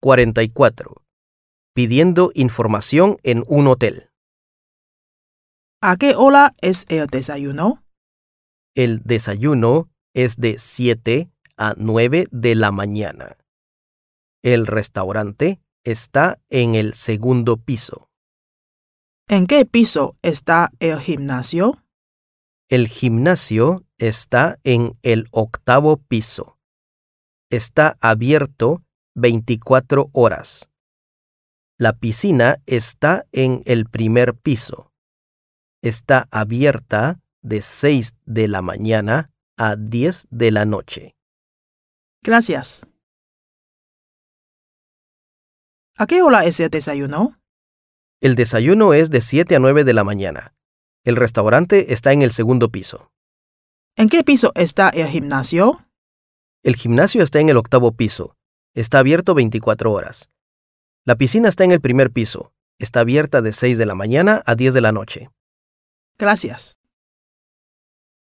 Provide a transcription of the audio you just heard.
44. Pidiendo información en un hotel. ¿A qué hora es el desayuno? El desayuno es de 7 a 9 de la mañana. El restaurante está en el segundo piso. ¿En qué piso está el gimnasio? El gimnasio está en el octavo piso. Está abierto 24 horas. La piscina está en el primer piso. Está abierta de 6 de la mañana a 10 de la noche. Gracias. ¿A qué hora es el desayuno? El desayuno es de 7 a 9 de la mañana. El restaurante está en el segundo piso. ¿En qué piso está el gimnasio? El gimnasio está en el octavo piso. Está abierto 24 horas. La piscina está en el primer piso. Está abierta de 6 de la mañana a 10 de la noche. Gracias.